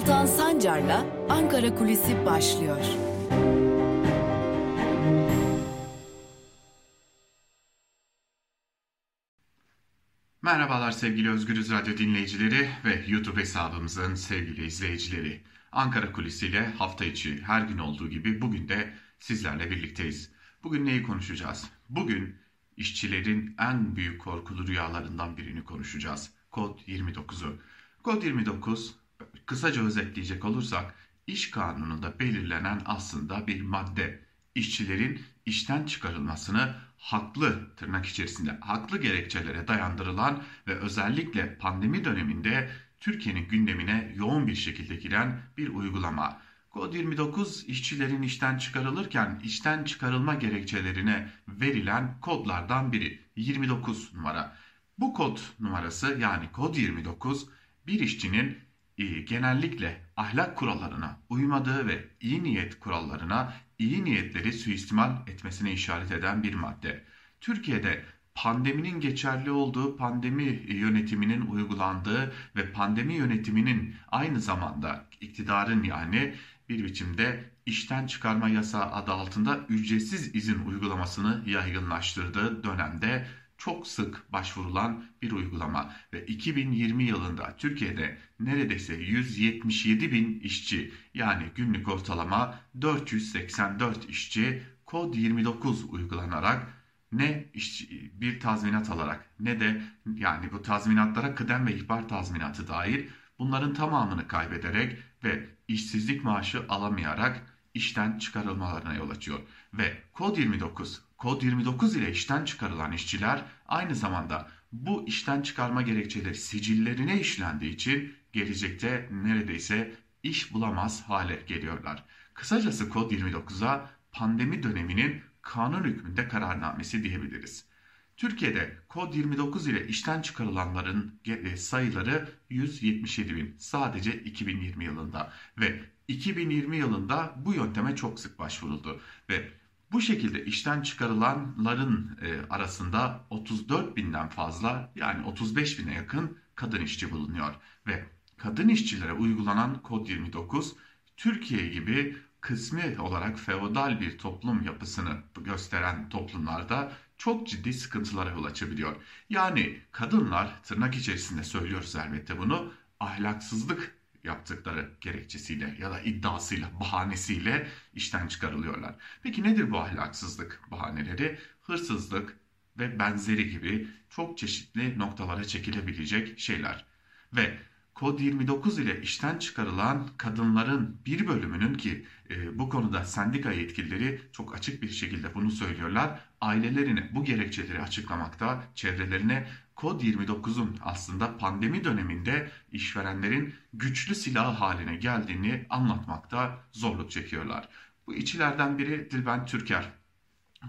Altan Sancar'la Ankara Kulisi başlıyor. Merhabalar sevgili Özgürüz Radyo dinleyicileri ve YouTube hesabımızın sevgili izleyicileri. Ankara Kulisi ile hafta içi her gün olduğu gibi bugün de sizlerle birlikteyiz. Bugün neyi konuşacağız? Bugün işçilerin en büyük korkulu rüyalarından birini konuşacağız. Kod 29'u. Kod 29 kısaca özetleyecek olursak iş kanununda belirlenen aslında bir madde. İşçilerin işten çıkarılmasını haklı tırnak içerisinde haklı gerekçelere dayandırılan ve özellikle pandemi döneminde Türkiye'nin gündemine yoğun bir şekilde giren bir uygulama. Kod 29 işçilerin işten çıkarılırken işten çıkarılma gerekçelerine verilen kodlardan biri 29 numara. Bu kod numarası yani kod 29 bir işçinin genellikle ahlak kurallarına uymadığı ve iyi niyet kurallarına iyi niyetleri suistimal etmesine işaret eden bir madde. Türkiye'de pandeminin geçerli olduğu, pandemi yönetiminin uygulandığı ve pandemi yönetiminin aynı zamanda iktidarın yani bir biçimde işten çıkarma yasağı adı altında ücretsiz izin uygulamasını yaygınlaştırdığı dönemde çok sık başvurulan bir uygulama ve 2020 yılında Türkiye'de neredeyse 177 bin işçi yani günlük ortalama 484 işçi kod 29 uygulanarak ne bir tazminat alarak ne de yani bu tazminatlara kıdem ve ihbar tazminatı dahil bunların tamamını kaybederek ve işsizlik maaşı alamayarak işten çıkarılmalarına yol açıyor. Ve kod 29 Kod 29 ile işten çıkarılan işçiler aynı zamanda bu işten çıkarma gerekçeleri sicillerine işlendiği için gelecekte neredeyse iş bulamaz hale geliyorlar. Kısacası kod 29'a pandemi döneminin kanun hükmünde kararnamesi diyebiliriz. Türkiye'de kod 29 ile işten çıkarılanların sayıları 177 bin sadece 2020 yılında ve 2020 yılında bu yönteme çok sık başvuruldu ve bu şekilde işten çıkarılanların e, arasında 34 binden fazla yani 35 bine yakın kadın işçi bulunuyor. Ve kadın işçilere uygulanan kod 29 Türkiye gibi kısmi olarak feodal bir toplum yapısını gösteren toplumlarda çok ciddi sıkıntılara yol açabiliyor. Yani kadınlar tırnak içerisinde söylüyoruz elbette bunu ahlaksızlık yaptıkları gerekçesiyle ya da iddiasıyla, bahanesiyle işten çıkarılıyorlar. Peki nedir bu ahlaksızlık bahaneleri? Hırsızlık ve benzeri gibi çok çeşitli noktalara çekilebilecek şeyler. Ve Kod 29 ile işten çıkarılan kadınların bir bölümünün ki e, bu konuda sendika yetkilileri çok açık bir şekilde bunu söylüyorlar. Ailelerine bu gerekçeleri açıklamakta, çevrelerine Kod 29'un aslında pandemi döneminde işverenlerin güçlü silah haline geldiğini anlatmakta zorluk çekiyorlar. Bu içilerden biri Dilben Türker.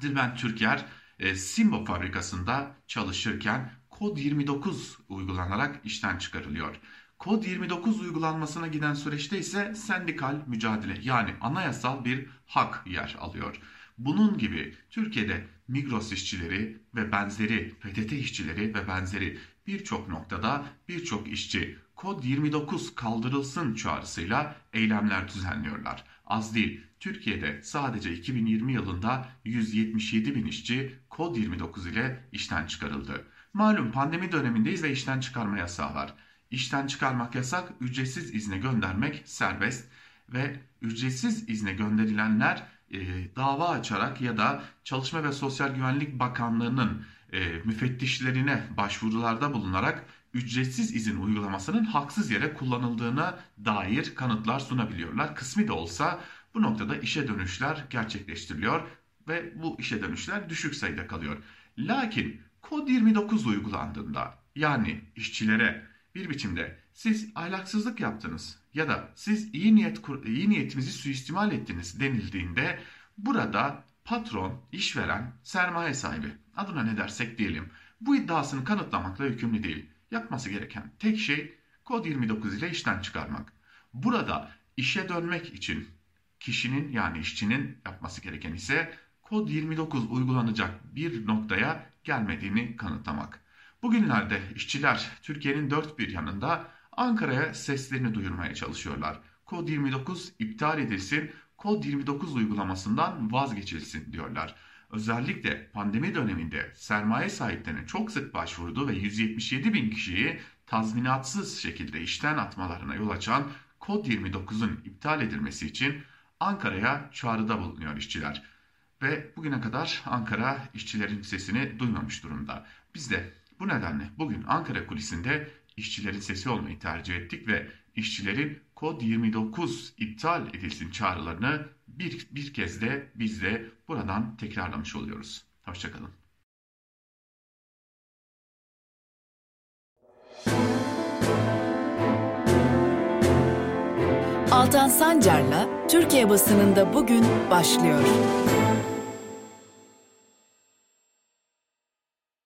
Dilben Türker e, Simbo fabrikasında çalışırken Kod 29 uygulanarak işten çıkarılıyor. Kod 29 uygulanmasına giden süreçte ise sendikal mücadele yani anayasal bir hak yer alıyor. Bunun gibi Türkiye'de Migros işçileri ve benzeri PTT işçileri ve benzeri birçok noktada birçok işçi kod 29 kaldırılsın çağrısıyla eylemler düzenliyorlar. Az değil Türkiye'de sadece 2020 yılında 177 bin işçi kod 29 ile işten çıkarıldı. Malum pandemi dönemindeyiz ve işten çıkarma yasağı var. İşten çıkarmak yasak, ücretsiz izne göndermek serbest ve ücretsiz izne gönderilenler e, dava açarak ya da Çalışma ve Sosyal Güvenlik Bakanlığı'nın e, müfettişlerine başvurularda bulunarak ücretsiz izin uygulamasının haksız yere kullanıldığına dair kanıtlar sunabiliyorlar. Kısmi de olsa bu noktada işe dönüşler gerçekleştiriliyor ve bu işe dönüşler düşük sayıda kalıyor. Lakin kod 29 uygulandığında yani işçilere bir biçimde siz ahlaksızlık yaptınız ya da siz iyi niyet iyi niyetimizi suistimal ettiniz denildiğinde burada patron, işveren, sermaye sahibi adına ne dersek diyelim bu iddiasını kanıtlamakla yükümlü değil. Yapması gereken tek şey kod 29 ile işten çıkarmak. Burada işe dönmek için kişinin yani işçinin yapması gereken ise kod 29 uygulanacak bir noktaya gelmediğini kanıtlamak. Bugünlerde işçiler Türkiye'nin dört bir yanında Ankara'ya seslerini duyurmaya çalışıyorlar. Kod 29 iptal edilsin, Kod 29 uygulamasından vazgeçilsin diyorlar. Özellikle pandemi döneminde sermaye sahiplerinin çok sık başvurduğu ve 177 bin kişiyi tazminatsız şekilde işten atmalarına yol açan Kod 29'un iptal edilmesi için Ankara'ya çağrıda bulunuyor işçiler. Ve bugüne kadar Ankara işçilerin sesini duymamış durumda. Biz de bu nedenle bugün Ankara kulisinde işçilerin sesi olmayı tercih ettik ve işçilerin kod 29 iptal edilsin çağrılarını bir, bir kez de biz de buradan tekrarlamış oluyoruz. Hoşçakalın. Altan Sancar'la Türkiye basınında bugün başlıyor.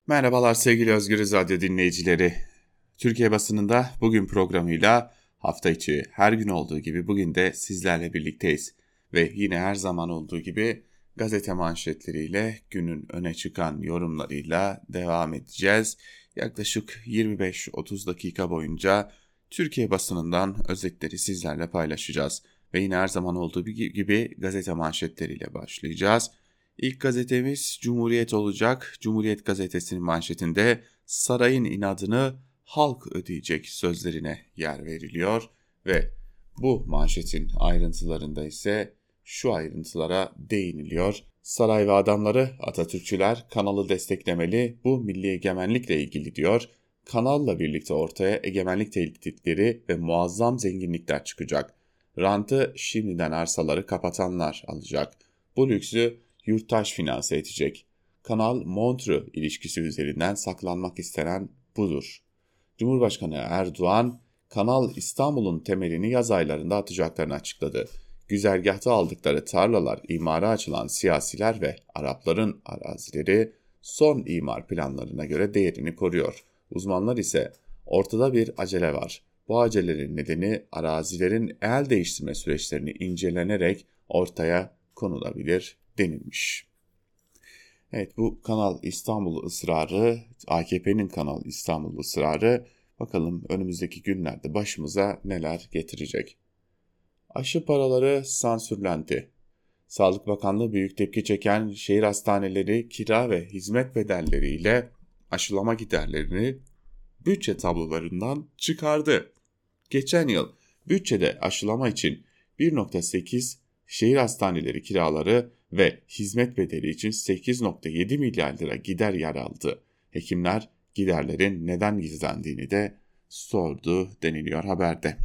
Merhabalar sevgili Özgür Radyo dinleyicileri. Türkiye basınında bugün programıyla hafta içi her gün olduğu gibi bugün de sizlerle birlikteyiz. Ve yine her zaman olduğu gibi gazete manşetleriyle günün öne çıkan yorumlarıyla devam edeceğiz. Yaklaşık 25-30 dakika boyunca Türkiye basınından özetleri sizlerle paylaşacağız. Ve yine her zaman olduğu gibi gazete manşetleriyle başlayacağız. İlk gazetemiz Cumhuriyet olacak. Cumhuriyet gazetesinin manşetinde sarayın inadını halk ödeyecek sözlerine yer veriliyor ve bu manşetin ayrıntılarında ise şu ayrıntılara değiniliyor. Saray ve adamları Atatürkçüler kanalı desteklemeli bu milli egemenlikle ilgili diyor. Kanalla birlikte ortaya egemenlik tehditleri ve muazzam zenginlikler çıkacak. Rantı şimdiden arsaları kapatanlar alacak. Bu lüksü yurttaş finanse edecek. Kanal Montreux ilişkisi üzerinden saklanmak istenen budur. Cumhurbaşkanı Erdoğan, Kanal İstanbul'un temelini yaz aylarında atacaklarını açıkladı. Güzergahta aldıkları tarlalar imara açılan siyasiler ve Arapların arazileri son imar planlarına göre değerini koruyor. Uzmanlar ise ortada bir acele var. Bu acelenin nedeni arazilerin el değiştirme süreçlerini incelenerek ortaya konulabilir denilmiş. Evet bu Kanal İstanbul ısrarı, AKP'nin Kanal İstanbul ısrarı bakalım önümüzdeki günlerde başımıza neler getirecek. Aşı paraları sansürlendi. Sağlık Bakanlığı büyük tepki çeken şehir hastaneleri kira ve hizmet bedelleriyle aşılama giderlerini bütçe tablolarından çıkardı. Geçen yıl bütçede aşılama için 1.8 şehir hastaneleri kiraları ve hizmet bedeli için 8.7 milyar lira gider yer aldı. Hekimler giderlerin neden gizlendiğini de sordu deniliyor haberde.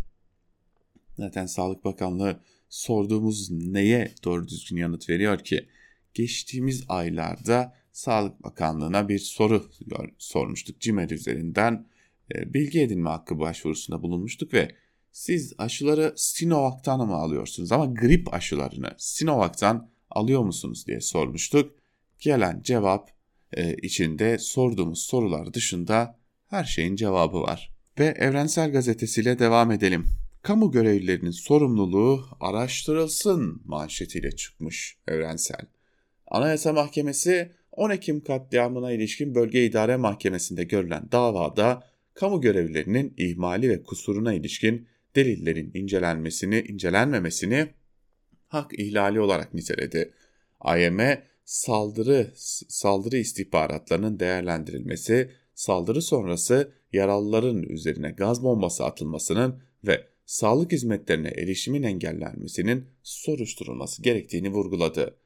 Zaten Sağlık Bakanlığı sorduğumuz neye doğru düzgün yanıt veriyor ki? Geçtiğimiz aylarda Sağlık Bakanlığı'na bir soru sormuştuk CİMER üzerinden. E, bilgi edinme hakkı başvurusunda bulunmuştuk ve siz aşıları Sinovac'tan mı alıyorsunuz ama grip aşılarını Sinovac'tan alıyor musunuz diye sormuştuk. Gelen cevap e, içinde sorduğumuz sorular dışında her şeyin cevabı var. Ve Evrensel Gazetesi'yle devam edelim. Kamu görevlilerinin sorumluluğu araştırılsın manşetiyle çıkmış Evrensel. Anayasa Mahkemesi 10 Ekim katliamına ilişkin Bölge İdare Mahkemesi'nde görülen davada kamu görevlilerinin ihmali ve kusuruna ilişkin delillerin incelenmesini, incelenmemesini hak ihlali olarak niteledi. AYM saldırı saldırı istihbaratlarının değerlendirilmesi, saldırı sonrası yaralıların üzerine gaz bombası atılmasının ve sağlık hizmetlerine erişimin engellenmesinin soruşturulması gerektiğini vurguladı.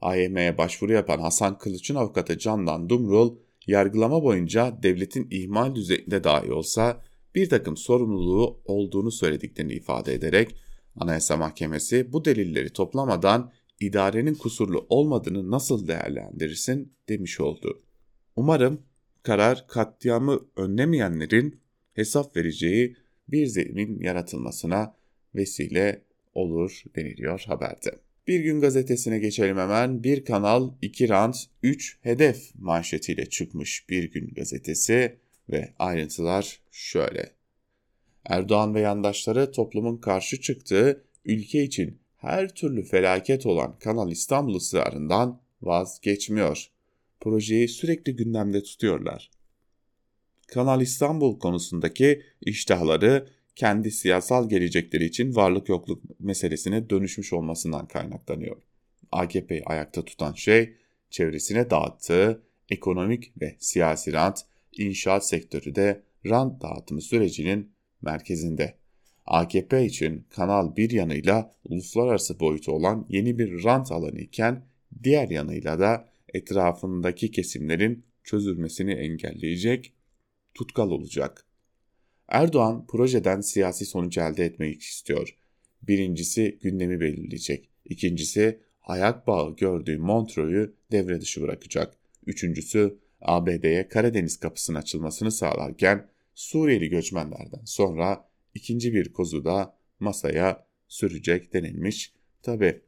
AYM'ye başvuru yapan Hasan Kılıç'ın avukatı Candan Dumrul, yargılama boyunca devletin ihmal düzeyinde dahi olsa bir takım sorumluluğu olduğunu söylediklerini ifade ederek Anayasa Mahkemesi bu delilleri toplamadan idarenin kusurlu olmadığını nasıl değerlendirirsin demiş oldu. Umarım karar katliamı önlemeyenlerin hesap vereceği bir zemin yaratılmasına vesile olur deniliyor haberde. Bir gün gazetesine geçelim hemen. Bir kanal, iki rant, üç hedef manşetiyle çıkmış bir gün gazetesi ve ayrıntılar şöyle. Erdoğan ve yandaşları toplumun karşı çıktığı ülke için her türlü felaket olan Kanal İstanbul ısrarından vazgeçmiyor. Projeyi sürekli gündemde tutuyorlar. Kanal İstanbul konusundaki iştahları kendi siyasal gelecekleri için varlık yokluk meselesine dönüşmüş olmasından kaynaklanıyor. AKP'yi ayakta tutan şey çevresine dağıttığı ekonomik ve siyasi rant, inşaat sektörü de rant dağıtımı sürecinin merkezinde. AKP için kanal bir yanıyla uluslararası boyutu olan yeni bir rant alanı iken diğer yanıyla da etrafındaki kesimlerin çözülmesini engelleyecek tutkal olacak. Erdoğan projeden siyasi sonuç elde etmek istiyor. Birincisi gündemi belirleyecek. İkincisi ayak bağı gördüğü Montreux'u devre dışı bırakacak. Üçüncüsü ABD'ye Karadeniz kapısının açılmasını sağlarken Suriyeli göçmenlerden sonra ikinci bir kozu da masaya sürecek denilmiş. Tabi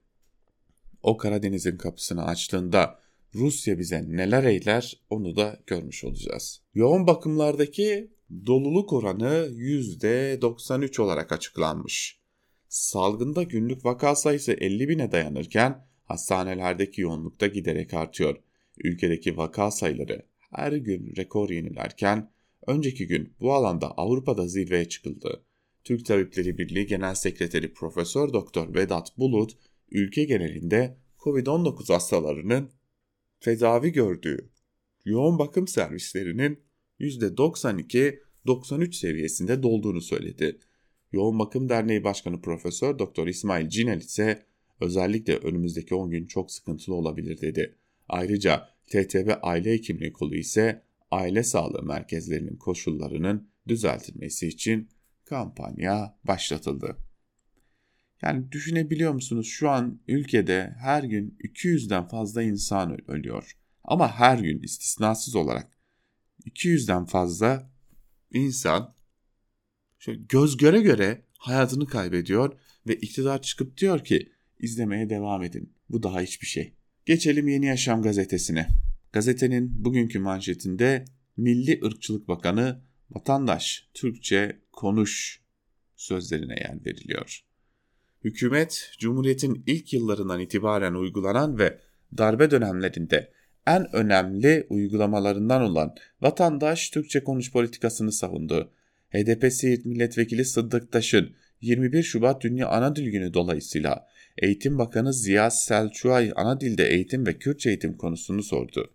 o Karadeniz'in kapısını açtığında Rusya bize neler eyler onu da görmüş olacağız. Yoğun bakımlardaki doluluk oranı %93 olarak açıklanmış. Salgında günlük vaka sayısı 50 bine dayanırken hastanelerdeki yoğunlukta giderek artıyor. Ülkedeki vaka sayıları her gün rekor yenilerken önceki gün bu alanda Avrupa'da zirveye çıkıldı. Türk Tabipleri Birliği Genel Sekreteri Profesör Doktor Vedat Bulut, ülke genelinde COVID-19 hastalarının tedavi gördüğü yoğun bakım servislerinin %92-93 seviyesinde dolduğunu söyledi. Yoğun Bakım Derneği Başkanı Profesör Doktor İsmail Cinel ise özellikle önümüzdeki 10 gün çok sıkıntılı olabilir dedi. Ayrıca TTB Aile Hekimliği Kolu ise aile sağlığı merkezlerinin koşullarının düzeltilmesi için kampanya başlatıldı. Yani düşünebiliyor musunuz şu an ülkede her gün 200'den fazla insan ölüyor. Ama her gün istisnasız olarak 200'den fazla insan göz göre göre hayatını kaybediyor ve iktidar çıkıp diyor ki izlemeye devam edin. Bu daha hiçbir şey. Geçelim Yeni Yaşam gazetesine. Gazetenin bugünkü manşetinde Milli Irkçılık Bakanı vatandaş Türkçe konuş sözlerine yer veriliyor. Hükümet, Cumhuriyet'in ilk yıllarından itibaren uygulanan ve darbe dönemlerinde en önemli uygulamalarından olan vatandaş Türkçe konuş politikasını savundu. HDP Siirt Milletvekili Sıddık Taş'ın 21 Şubat Dünya Ana Dil Günü dolayısıyla Eğitim Bakanı Ziya Selçukay ana dilde eğitim ve Kürtçe eğitim konusunu sordu.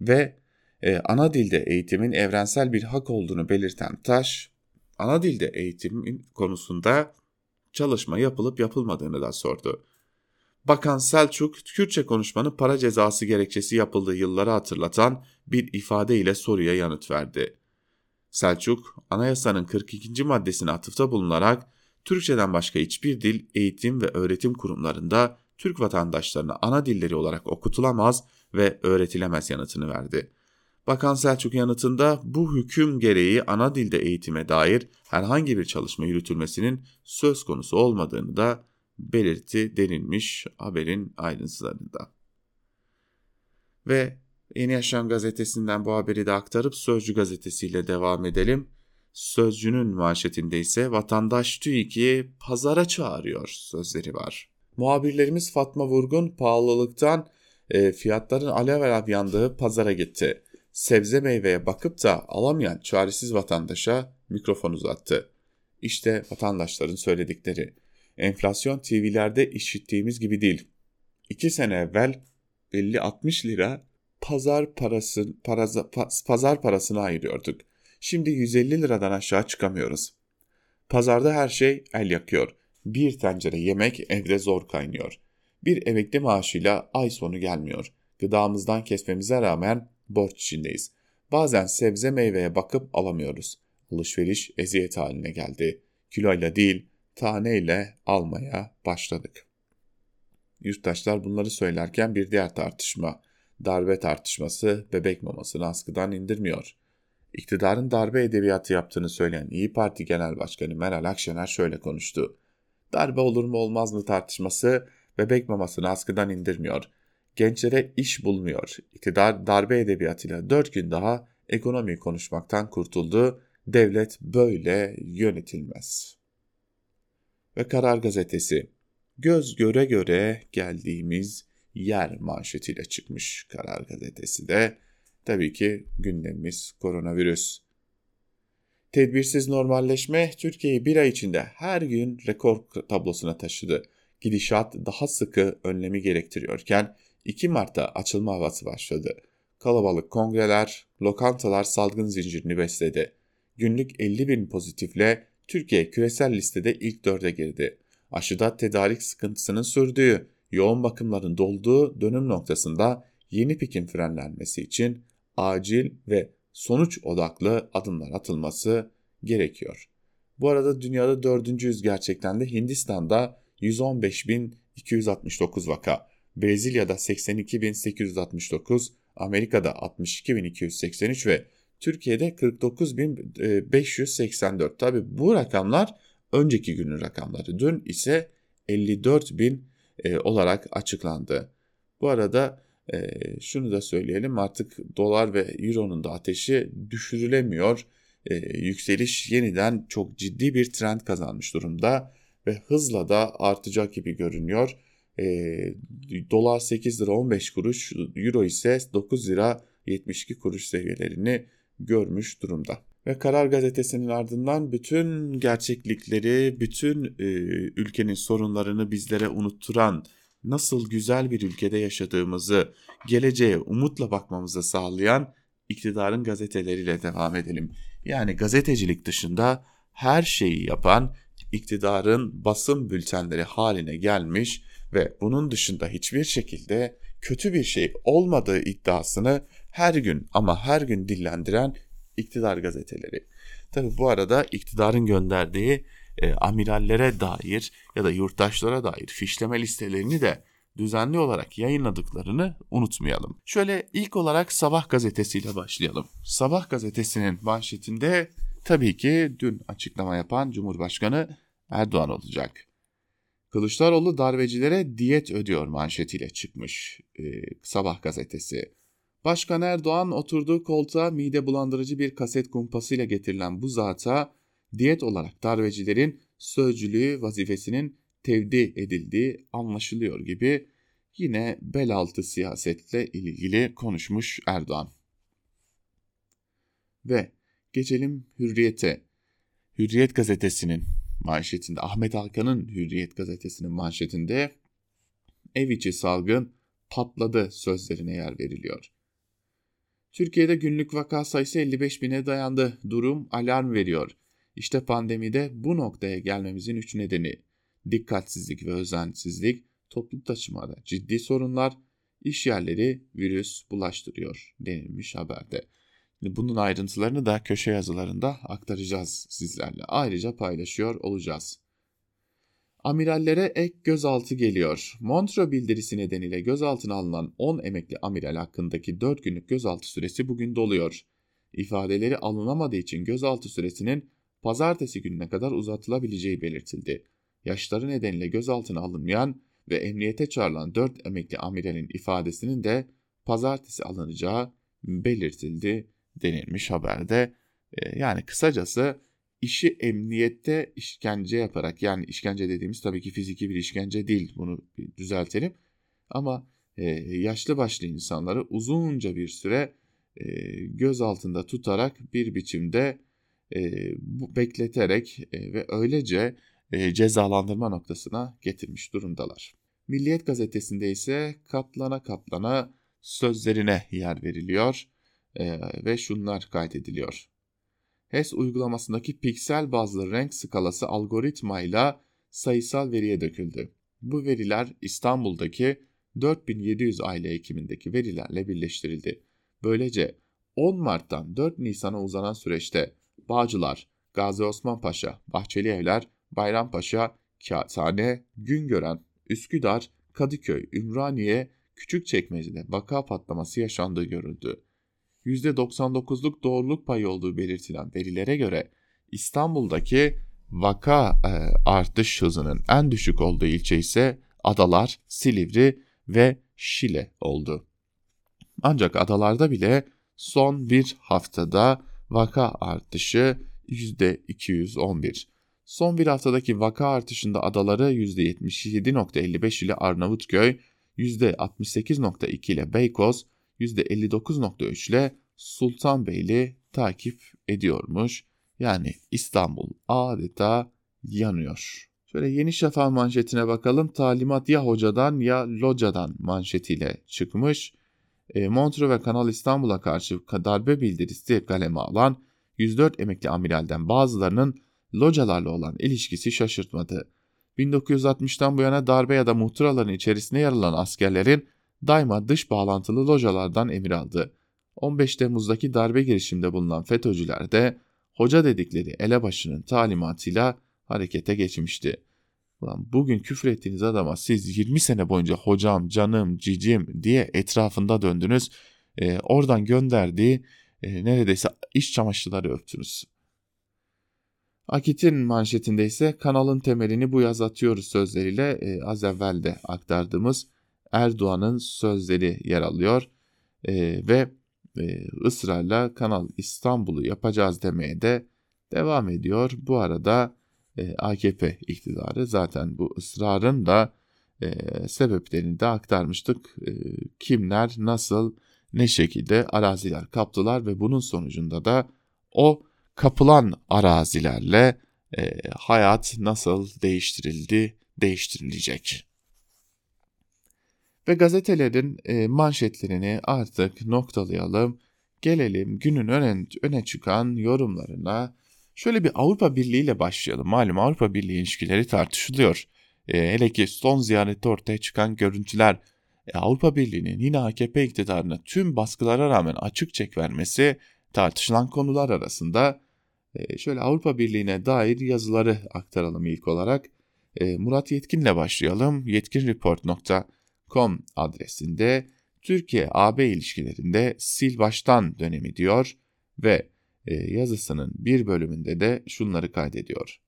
Ve e, ana dilde eğitimin evrensel bir hak olduğunu belirten Taş, ana dilde eğitimin konusunda çalışma yapılıp yapılmadığını da sordu. Bakan Selçuk, Kürtçe konuşmanın para cezası gerekçesi yapıldığı yılları hatırlatan bir ifade ile soruya yanıt verdi. Selçuk, anayasanın 42. maddesine atıfta bulunarak Türkçeden başka hiçbir dil eğitim ve öğretim kurumlarında Türk vatandaşlarına ana dilleri olarak okutulamaz ve öğretilemez yanıtını verdi. Bakan Selçuk yanıtında bu hüküm gereği ana dilde eğitime dair herhangi bir çalışma yürütülmesinin söz konusu olmadığını da belirtti denilmiş haberin ayrıntılarında. Ve Yeni Yaşam gazetesinden bu haberi de aktarıp Sözcü gazetesiyle devam edelim. Sözcünün manşetinde ise vatandaş TÜİK'i pazara çağırıyor sözleri var. Muhabirlerimiz Fatma Vurgun pahalılıktan e, fiyatların alev alev yandığı pazara gitti. Sebze meyveye bakıp da alamayan çaresiz vatandaşa mikrofon uzattı. İşte vatandaşların söyledikleri. Enflasyon TV'lerde işittiğimiz gibi değil. İki sene evvel 50-60 lira pazar parası, paraza, pazar parasını ayırıyorduk. Şimdi 150 liradan aşağı çıkamıyoruz. Pazarda her şey el yakıyor. Bir tencere yemek evde zor kaynıyor. Bir emekli maaşıyla ay sonu gelmiyor. Gıdamızdan kesmemize rağmen borç içindeyiz. Bazen sebze meyveye bakıp alamıyoruz. Alışveriş eziyet haline geldi. Kiloyla değil, taneyle almaya başladık. Yurttaşlar bunları söylerken bir diğer tartışma, darbe tartışması bebek mamasını askıdan indirmiyor. İktidarın darbe edebiyatı yaptığını söyleyen İyi Parti Genel Başkanı Meral Akşener şöyle konuştu. Darbe olur mu olmaz mı tartışması bebek mamasını askıdan indirmiyor. Gençlere iş bulmuyor. İktidar darbe edebiyatıyla dört gün daha ekonomi konuşmaktan kurtuldu. Devlet böyle yönetilmez. Ve Karar Gazetesi göz göre göre geldiğimiz yer manşetiyle çıkmış Karar Gazetesi de tabii ki gündemimiz koronavirüs. Tedbirsiz normalleşme Türkiye'yi bir ay içinde her gün rekor tablosuna taşıdı. Gidişat daha sıkı önlemi gerektiriyorken 2 Mart'ta açılma havası başladı. Kalabalık kongreler, lokantalar salgın zincirini besledi. Günlük 50 bin pozitifle Türkiye küresel listede ilk dörde girdi. Aşıda tedarik sıkıntısının sürdüğü, yoğun bakımların dolduğu dönüm noktasında yeni pikin frenlenmesi için acil ve sonuç odaklı adımlar atılması gerekiyor. Bu arada dünyada dördüncüyüz gerçekten de Hindistan'da 115.269 vaka, Brezilya'da 82.869, Amerika'da 62.283 ve Türkiye'de 49.584. Tabi bu rakamlar önceki günün rakamları. Dün ise 54.000 e, olarak açıklandı. Bu arada e, şunu da söyleyelim artık dolar ve euronun da ateşi düşürülemiyor. E, yükseliş yeniden çok ciddi bir trend kazanmış durumda ve hızla da artacak gibi görünüyor. E, dolar 8 lira 15 kuruş, euro ise 9 lira 72 kuruş seviyelerini görmüş durumda. Ve Karar Gazetesi'nin ardından bütün gerçeklikleri, bütün e, ülkenin sorunlarını bizlere unutturan, nasıl güzel bir ülkede yaşadığımızı, geleceğe umutla bakmamızı sağlayan iktidarın gazeteleriyle devam edelim. Yani gazetecilik dışında her şeyi yapan iktidarın basın bültenleri haline gelmiş ve bunun dışında hiçbir şekilde kötü bir şey olmadığı iddiasını her gün ama her gün dillendiren iktidar gazeteleri. Tabi bu arada iktidarın gönderdiği e, amirallere dair ya da yurttaşlara dair fişleme listelerini de düzenli olarak yayınladıklarını unutmayalım. Şöyle ilk olarak Sabah gazetesiyle başlayalım. Sabah gazetesinin manşetinde tabii ki dün açıklama yapan Cumhurbaşkanı Erdoğan olacak. Kılıçdaroğlu darbecilere diyet ödüyor manşetiyle çıkmış e, Sabah gazetesi. Başkan Erdoğan oturduğu koltuğa mide bulandırıcı bir kaset kumpasıyla getirilen bu zata diyet olarak darbecilerin sözcülüğü vazifesinin tevdi edildiği anlaşılıyor gibi yine bel altı siyasetle ilgili konuşmuş Erdoğan. Ve geçelim Hürriyet'e. Hürriyet gazetesinin manşetinde Ahmet Hakan'ın Hürriyet gazetesinin manşetinde ev içi salgın patladı sözlerine yer veriliyor. Türkiye'de günlük vaka sayısı 55 bine dayandı. Durum alarm veriyor. İşte pandemide bu noktaya gelmemizin üç nedeni. Dikkatsizlik ve özensizlik, toplu taşımada ciddi sorunlar, iş yerleri virüs bulaştırıyor denilmiş haberde. Bunun ayrıntılarını da köşe yazılarında aktaracağız sizlerle. Ayrıca paylaşıyor olacağız. Amirallere ek gözaltı geliyor. Montreux bildirisi nedeniyle gözaltına alınan 10 emekli amiral hakkındaki 4 günlük gözaltı süresi bugün doluyor. İfadeleri alınamadığı için gözaltı süresinin pazartesi gününe kadar uzatılabileceği belirtildi. Yaşları nedeniyle gözaltına alınmayan ve emniyete çağrılan 4 emekli amiralin ifadesinin de pazartesi alınacağı belirtildi denilmiş haberde. Ee, yani kısacası işi emniyette işkence yaparak yani işkence dediğimiz tabii ki fiziki bir işkence değil bunu düzeltelim. Ama e, yaşlı başlı insanları uzunca bir süre e, göz altında tutarak bir biçimde e, bu, bekleterek ve öylece cezalandırma noktasına getirmiş durumdalar. Milliyet gazetesinde ise katlana katlana sözlerine yer veriliyor e, ve şunlar kaydediliyor. HES uygulamasındaki piksel bazlı renk skalası algoritmayla sayısal veriye döküldü. Bu veriler İstanbul'daki 4700 aile hekimindeki verilerle birleştirildi. Böylece 10 Mart'tan 4 Nisan'a uzanan süreçte Bağcılar, Gazi Osman Paşa, Bahçeli Evler, Bayrampaşa, Kağıthane, Güngören, Üsküdar, Kadıköy, Ümraniye, Küçükçekmece'de vaka patlaması yaşandığı görüldü. %99'luk doğruluk payı olduğu belirtilen verilere göre İstanbul'daki vaka e, artış hızının en düşük olduğu ilçe ise Adalar, Silivri ve Şile oldu. Ancak adalarda bile son bir haftada vaka artışı %211. Son bir haftadaki vaka artışında adaları %77.55 ile Arnavutköy, %68.2 ile Beykoz, %59.3 ile Sultanbeyli takip ediyormuş. Yani İstanbul adeta yanıyor. Şöyle Yeni Şafak manşetine bakalım. Talimat ya hocadan ya locadan manşetiyle çıkmış. E, Montreux ve Kanal İstanbul'a karşı darbe bildirisi kaleme alan 104 emekli amiralden bazılarının localarla olan ilişkisi şaşırtmadı. 1960'tan bu yana darbe ya da muhtıraların içerisinde yer alan askerlerin daima dış bağlantılı localardan emir aldı. 15 Temmuz'daki darbe girişiminde bulunan FETÖ'cüler de hoca dedikleri elebaşının talimatıyla harekete geçmişti. Ulan bugün küfür ettiğiniz adama siz 20 sene boyunca hocam, canım, cicim diye etrafında döndünüz. E, oradan gönderdiği e, neredeyse iş çamaşırları öptünüz. Akit'in manşetinde ise kanalın temelini bu yaz atıyoruz sözleriyle e, az evvel de aktardığımız Erdoğan'ın sözleri yer alıyor e, ve e, ısrarla Kanal İstanbul'u yapacağız demeye de devam ediyor. Bu arada e, AKP iktidarı zaten bu ısrarın da e, sebeplerini de aktarmıştık. E, kimler nasıl ne şekilde araziler kaptılar ve bunun sonucunda da o kapılan arazilerle e, hayat nasıl değiştirildi, değiştirilecek. Ve gazetelerin e, manşetlerini artık noktalayalım. Gelelim günün öne, öne çıkan yorumlarına. Şöyle bir Avrupa Birliği ile başlayalım. Malum Avrupa Birliği ilişkileri tartışılıyor. E, hele ki son ziyarette ortaya çıkan görüntüler e, Avrupa Birliği'nin yine AKP iktidarına tüm baskılara rağmen açık çek vermesi tartışılan konular arasında. E, şöyle Avrupa Birliği'ne dair yazıları aktaralım ilk olarak. E, Murat Yetkin'le başlayalım. Yetkinreport.com adresinde Türkiye-AB ilişkilerinde sil baştan dönemi diyor ve e, yazısının bir bölümünde de şunları kaydediyor.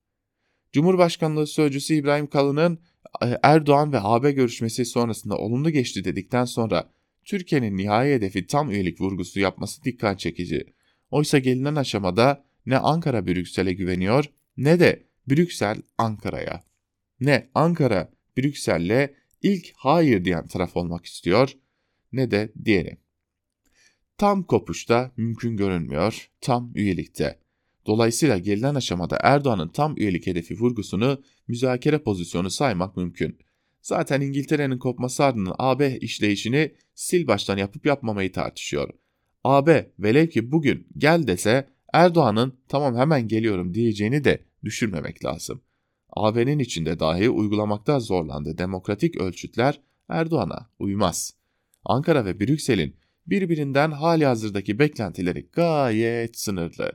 Cumhurbaşkanlığı Sözcüsü İbrahim Kalın'ın e, Erdoğan ve AB görüşmesi sonrasında olumlu geçti dedikten sonra Türkiye'nin nihai hedefi tam üyelik vurgusu yapması dikkat çekici. Oysa gelinen aşamada ne Ankara Brüksel'e güveniyor ne de Brüksel Ankara'ya. Ne Ankara Brüksel'le ilk hayır diyen taraf olmak istiyor ne de diğeri. Tam kopuşta mümkün görünmüyor, tam üyelikte. Dolayısıyla gelinen aşamada Erdoğan'ın tam üyelik hedefi vurgusunu müzakere pozisyonu saymak mümkün. Zaten İngiltere'nin kopması ardından AB işleyişini sil baştan yapıp yapmamayı tartışıyor. AB velev ki bugün gel dese Erdoğan'ın tamam hemen geliyorum diyeceğini de düşürmemek lazım. AB'nin içinde dahi uygulamakta zorlandığı demokratik ölçütler Erdoğan'a uymaz. Ankara ve Brüksel'in birbirinden hali hazırdaki beklentileri gayet sınırlı.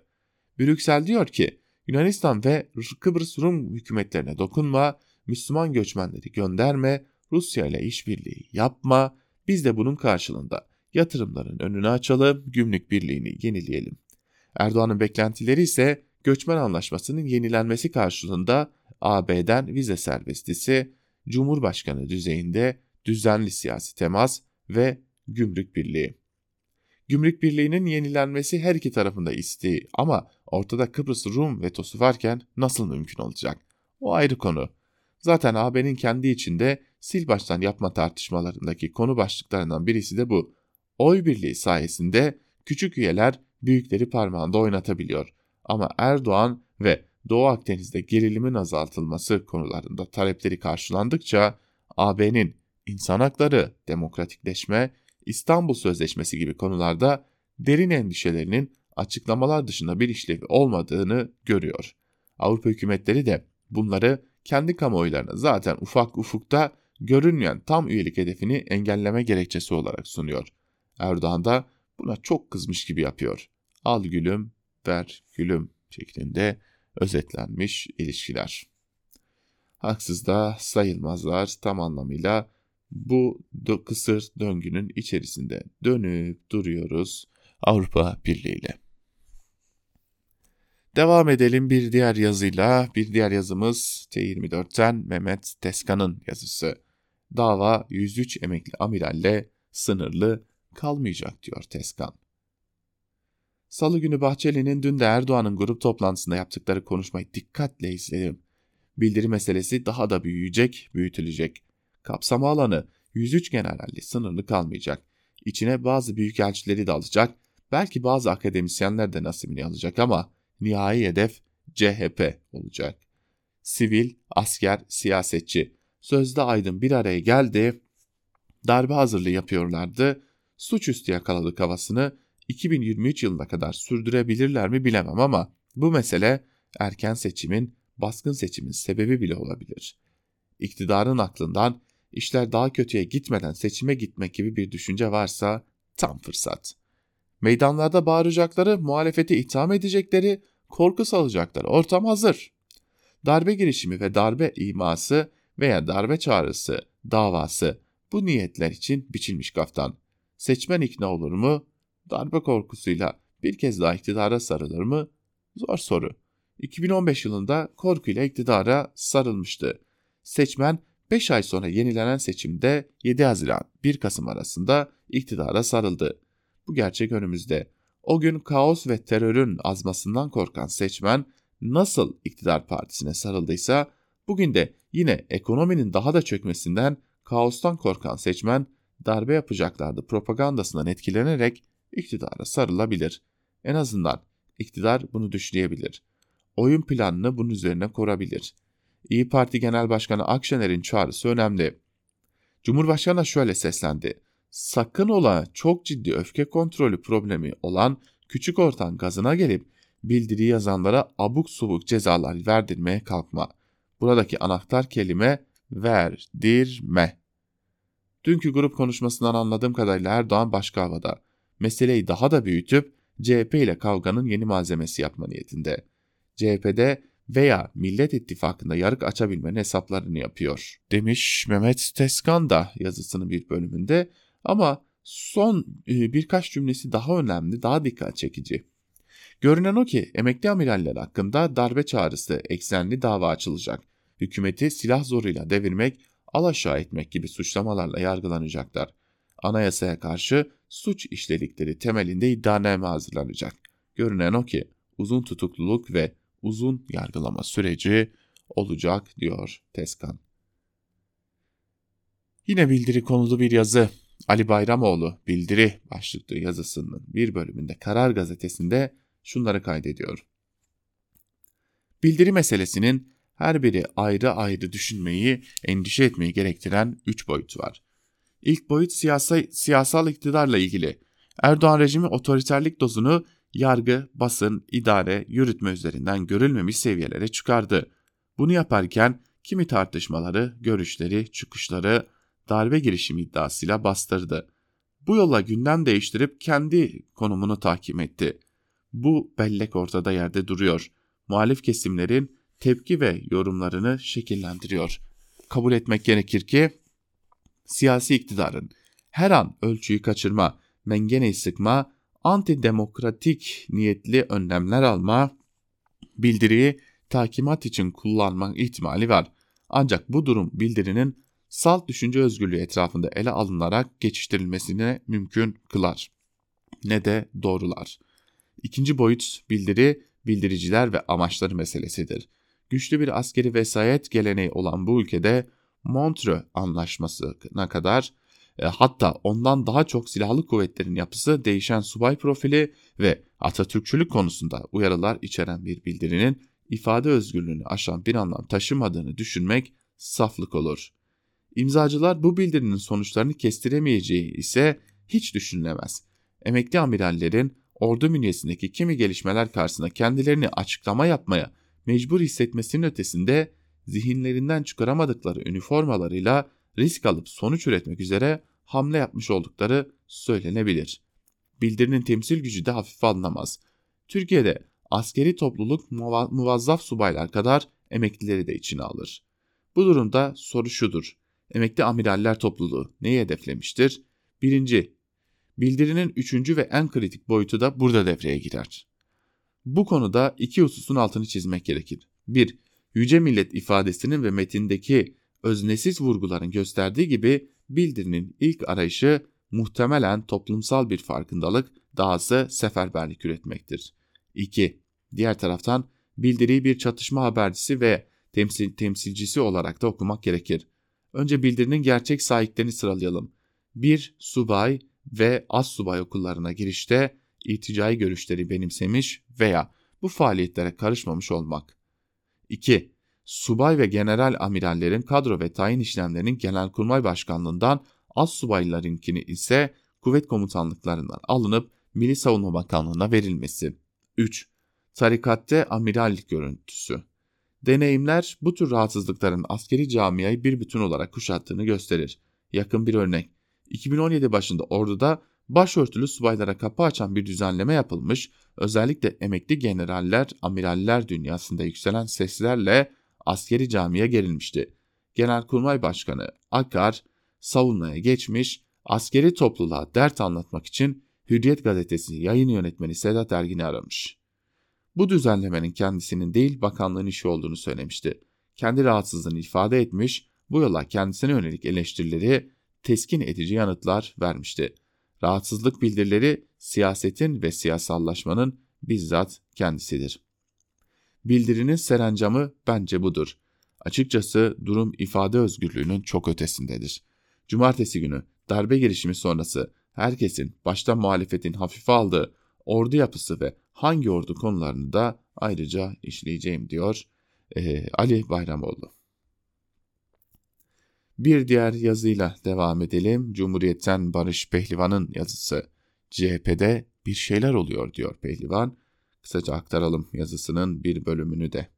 Brüksel diyor ki Yunanistan ve Kıbrıs Rum hükümetlerine dokunma, Müslüman göçmenleri gönderme, Rusya ile işbirliği yapma, biz de bunun karşılığında yatırımların önünü açalım, gümrük birliğini yenileyelim. Erdoğan'ın beklentileri ise göçmen anlaşmasının yenilenmesi karşılığında AB'den vize serbestisi, Cumhurbaşkanı düzeyinde düzenli siyasi temas ve gümrük birliği. Gümrük Birliği'nin yenilenmesi her iki tarafında isteği ama ortada Kıbrıs Rum vetosu varken nasıl mümkün olacak? O ayrı konu. Zaten AB'nin kendi içinde sil baştan yapma tartışmalarındaki konu başlıklarından birisi de bu. Oy birliği sayesinde küçük üyeler büyükleri parmağında oynatabiliyor. Ama Erdoğan ve Doğu Akdeniz'de gerilimin azaltılması konularında talepleri karşılandıkça AB'nin insan hakları, demokratikleşme İstanbul Sözleşmesi gibi konularda derin endişelerinin açıklamalar dışında bir işlevi olmadığını görüyor. Avrupa hükümetleri de bunları kendi kamuoylarına zaten ufak ufukta görünmeyen tam üyelik hedefini engelleme gerekçesi olarak sunuyor. Erdoğan da buna çok kızmış gibi yapıyor. Al gülüm, ver gülüm şeklinde özetlenmiş ilişkiler. Haksız da sayılmazlar tam anlamıyla bu kısır döngünün içerisinde dönüp duruyoruz Avrupa Birliği ile. Devam edelim bir diğer yazıyla. Bir diğer yazımız T24'ten Mehmet Teskan'ın yazısı. Dava 103 emekli amiralle sınırlı kalmayacak diyor Teskan. Salı günü Bahçeli'nin dün de Erdoğan'ın grup toplantısında yaptıkları konuşmayı dikkatle izledim. Bildiri meselesi daha da büyüyecek, büyütülecek. Kapsama alanı 103 generalle sınırlı kalmayacak. İçine bazı büyükelçileri de alacak, belki bazı akademisyenler de nasibini alacak ama nihai hedef CHP olacak. Sivil, asker, siyasetçi sözde aydın bir araya geldi, darbe hazırlığı yapıyorlardı, suçüstü yakaladık havasını 2023 yılına kadar sürdürebilirler mi bilemem ama bu mesele erken seçimin, baskın seçimin sebebi bile olabilir. İktidarın aklından işler daha kötüye gitmeden seçime gitmek gibi bir düşünce varsa tam fırsat. Meydanlarda bağıracakları, muhalefeti itham edecekleri, korku salacakları ortam hazır. Darbe girişimi ve darbe iması veya darbe çağrısı, davası bu niyetler için biçilmiş kaftan. Seçmen ikna olur mu? Darbe korkusuyla bir kez daha iktidara sarılır mı? Zor soru. 2015 yılında korkuyla iktidara sarılmıştı. Seçmen 5 ay sonra yenilenen seçimde 7 Haziran 1 Kasım arasında iktidara sarıldı. Bu gerçek önümüzde. O gün kaos ve terörün azmasından korkan seçmen nasıl iktidar partisine sarıldıysa bugün de yine ekonominin daha da çökmesinden kaostan korkan seçmen darbe yapacaklardı propagandasından etkilenerek iktidara sarılabilir. En azından iktidar bunu düşünebilir. Oyun planını bunun üzerine kurabilir. İyi Parti Genel Başkanı Akşener'in çağrısı önemli. Cumhurbaşkanı şöyle seslendi. Sakın ola çok ciddi öfke kontrolü problemi olan küçük ortan gazına gelip bildiri yazanlara abuk subuk cezalar verdirmeye kalkma. Buradaki anahtar kelime verdirme. Dünkü grup konuşmasından anladığım kadarıyla Erdoğan başka havada. Meseleyi daha da büyütüp CHP ile kavganın yeni malzemesi yapma niyetinde. CHP'de veya Millet İttifakı'nda yarık açabilmenin hesaplarını yapıyor demiş Mehmet Teskan da yazısının bir bölümünde ama son e, birkaç cümlesi daha önemli, daha dikkat çekici. Görünen o ki emekli amiraller hakkında darbe çağrısı eksenli dava açılacak. Hükümeti silah zoruyla devirmek, alaşağı etmek gibi suçlamalarla yargılanacaklar. Anayasaya karşı suç işledikleri temelinde iddianame hazırlanacak. Görünen o ki uzun tutukluluk ve uzun yargılama süreci olacak diyor Teskan. Yine bildiri konulu bir yazı. Ali Bayramoğlu bildiri başlıklı yazısının bir bölümünde Karar Gazetesi'nde şunları kaydediyor. Bildiri meselesinin her biri ayrı ayrı düşünmeyi, endişe etmeyi gerektiren üç boyut var. İlk boyut siyasa, siyasal iktidarla ilgili. Erdoğan rejimi otoriterlik dozunu yargı, basın, idare, yürütme üzerinden görülmemiş seviyelere çıkardı. Bunu yaparken kimi tartışmaları, görüşleri, çıkışları darbe girişimi iddiasıyla bastırdı. Bu yolla gündem değiştirip kendi konumunu tahkim etti. Bu bellek ortada yerde duruyor. Muhalif kesimlerin tepki ve yorumlarını şekillendiriyor. Kabul etmek gerekir ki siyasi iktidarın her an ölçüyü kaçırma, mengeneyi sıkma, antidemokratik niyetli önlemler alma, bildiriyi takimat için kullanma ihtimali var. Ancak bu durum bildirinin salt düşünce özgürlüğü etrafında ele alınarak geçiştirilmesine mümkün kılar. Ne de doğrular. İkinci boyut bildiri, bildiriciler ve amaçları meselesidir. Güçlü bir askeri vesayet geleneği olan bu ülkede Montreux Anlaşması'na kadar e, hatta ondan daha çok silahlı kuvvetlerin yapısı, değişen subay profili ve Atatürkçülük konusunda uyarılar içeren bir bildirinin ifade özgürlüğünü aşan bir anlam taşımadığını düşünmek saflık olur. İmzacılar bu bildirinin sonuçlarını kestiremeyeceği ise hiç düşünülemez. Emekli amirallerin ordu bünyesindeki kimi gelişmeler karşısında kendilerini açıklama yapmaya mecbur hissetmesinin ötesinde zihinlerinden çıkaramadıkları üniformalarıyla risk alıp sonuç üretmek üzere hamle yapmış oldukları söylenebilir. Bildirinin temsil gücü de hafife alınamaz. Türkiye'de askeri topluluk muvazzaf subaylar kadar emeklileri de içine alır. Bu durumda soru şudur. Emekli amiraller topluluğu neyi hedeflemiştir? Birinci, bildirinin üçüncü ve en kritik boyutu da burada devreye girer. Bu konuda iki hususun altını çizmek gerekir. 1. Yüce millet ifadesinin ve metindeki öznesiz vurguların gösterdiği gibi bildirinin ilk arayışı muhtemelen toplumsal bir farkındalık, dahası seferberlik üretmektir. 2. Diğer taraftan bildiriyi bir çatışma habercisi ve temsil, temsilcisi olarak da okumak gerekir. Önce bildirinin gerçek sahiplerini sıralayalım. 1. Subay ve az subay okullarına girişte irticai görüşleri benimsemiş veya bu faaliyetlere karışmamış olmak. 2. Subay ve general amirallerin kadro ve tayin işlemlerinin Genelkurmay Başkanlığından az subaylarınkini ise kuvvet komutanlıklarından alınıp Milli Savunma Bakanlığı'na verilmesi. 3. Tarikatte amirallik görüntüsü. Deneyimler bu tür rahatsızlıkların askeri camiayı bir bütün olarak kuşattığını gösterir. Yakın bir örnek. 2017 başında orduda başörtülü subaylara kapı açan bir düzenleme yapılmış, özellikle emekli generaller, amiraller dünyasında yükselen seslerle askeri camiye gerilmişti. Genelkurmay Başkanı Akar savunmaya geçmiş, askeri topluluğa dert anlatmak için Hürriyet gazetesi yayın yönetmeni Sedat Ergin'i aramış. Bu düzenlemenin kendisinin değil bakanlığın işi olduğunu söylemişti. Kendi rahatsızlığını ifade etmiş, bu yola kendisine yönelik eleştirileri teskin edici yanıtlar vermişti. Rahatsızlık bildirileri siyasetin ve siyasallaşmanın bizzat kendisidir. Bildirinin serencamı bence budur. Açıkçası durum ifade özgürlüğünün çok ötesindedir. Cumartesi günü darbe girişimi sonrası herkesin başta muhalefetin hafife aldığı ordu yapısı ve hangi ordu konularını da ayrıca işleyeceğim diyor e, Ali Bayramoğlu. Bir diğer yazıyla devam edelim. Cumhuriyet'ten Barış Pehlivan'ın yazısı. CHP'de bir şeyler oluyor diyor Pehlivan. Kısaca aktaralım yazısının bir bölümünü de.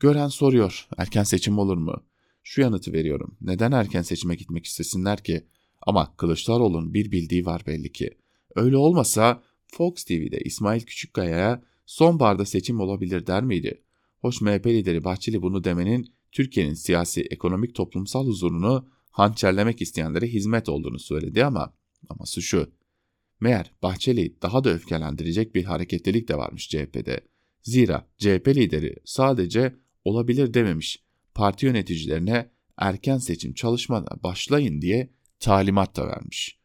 Gören soruyor, erken seçim olur mu? Şu yanıtı veriyorum. Neden erken seçime gitmek istesinler ki? Ama Kılıçdaroğlu'nun bir bildiği var belli ki. Öyle olmasa Fox TV'de İsmail Küçükkaya'ya sonbaharda seçim olabilir der miydi? Hoş MHP lideri Bahçeli bunu demenin Türkiye'nin siyasi, ekonomik, toplumsal huzurunu hançerlemek isteyenlere hizmet olduğunu söyledi ama aması şu. Meğer Bahçeli daha da öfkelendirecek bir hareketlilik de varmış CHP'de. Zira CHP lideri sadece olabilir dememiş, parti yöneticilerine erken seçim çalışmana başlayın diye talimat da vermiş.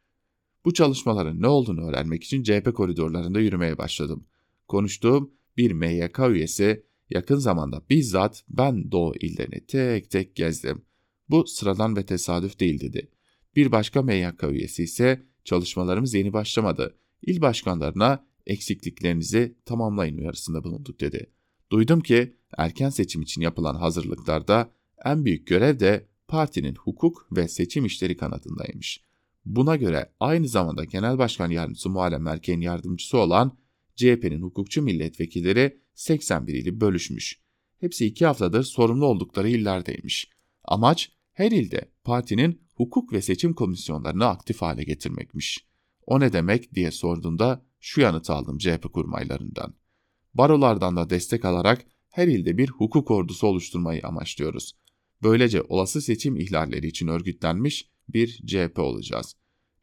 Bu çalışmaların ne olduğunu öğrenmek için CHP koridorlarında yürümeye başladım. Konuştuğum bir MYK üyesi yakın zamanda bizzat ben Doğu illerini tek tek gezdim. Bu sıradan ve tesadüf değil dedi. Bir başka MYK üyesi ise çalışmalarımız yeni başlamadı. İl başkanlarına eksikliklerinizi tamamlayın uyarısında bulunduk dedi. Duydum ki erken seçim için yapılan hazırlıklarda en büyük görev de partinin hukuk ve seçim işleri kanadındaymış. Buna göre aynı zamanda Genel Başkan Yardımcısı Muharrem Erken'in yardımcısı olan CHP'nin hukukçu milletvekilleri 81 ili bölüşmüş. Hepsi iki haftadır sorumlu oldukları illerdeymiş. Amaç her ilde partinin hukuk ve seçim komisyonlarını aktif hale getirmekmiş. O ne demek diye sorduğunda şu yanıtı aldım CHP kurmaylarından. Barolardan da destek alarak her ilde bir hukuk ordusu oluşturmayı amaçlıyoruz. Böylece olası seçim ihlalleri için örgütlenmiş bir CHP olacağız.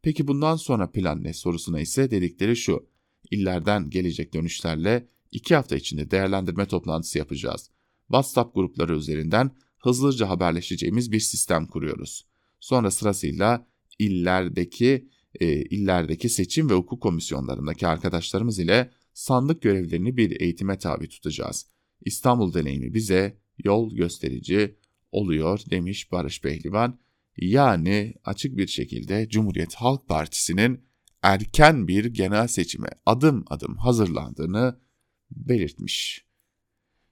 Peki bundan sonra plan ne sorusuna ise dedikleri şu. İllerden gelecek dönüşlerle iki hafta içinde değerlendirme toplantısı yapacağız. WhatsApp grupları üzerinden hızlıca haberleşeceğimiz bir sistem kuruyoruz. Sonra sırasıyla illerdeki e, illerdeki seçim ve hukuk komisyonlarındaki arkadaşlarımız ile sandık görevlerini bir eğitime tabi tutacağız. İstanbul deneyimi bize yol gösterici oluyor demiş Barış Pehlivan. Yani açık bir şekilde Cumhuriyet Halk Partisi'nin erken bir genel seçime adım adım hazırlandığını belirtmiş.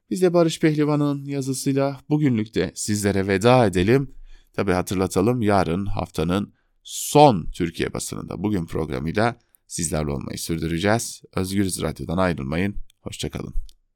Biz de Barış Pehlivan'ın yazısıyla bugünlük de sizlere veda edelim. Tabi hatırlatalım yarın haftanın son Türkiye basınında bugün programıyla sizlerle olmayı sürdüreceğiz. Özgürüz Radyo'dan ayrılmayın. Hoşçakalın.